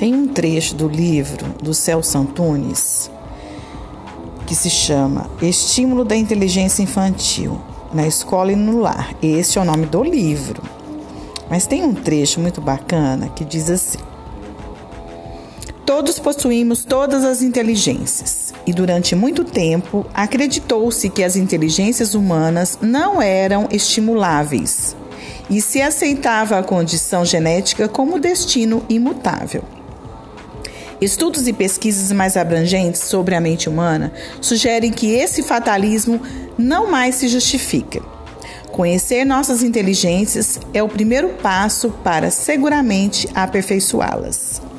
Tem um trecho do livro do Celso Antunes que se chama Estímulo da Inteligência Infantil na Escola e no Lar. Esse é o nome do livro. Mas tem um trecho muito bacana que diz assim: Todos possuímos todas as inteligências, e durante muito tempo acreditou-se que as inteligências humanas não eram estimuláveis e se aceitava a condição genética como destino imutável. Estudos e pesquisas mais abrangentes sobre a mente humana sugerem que esse fatalismo não mais se justifica. Conhecer nossas inteligências é o primeiro passo para seguramente aperfeiçoá-las.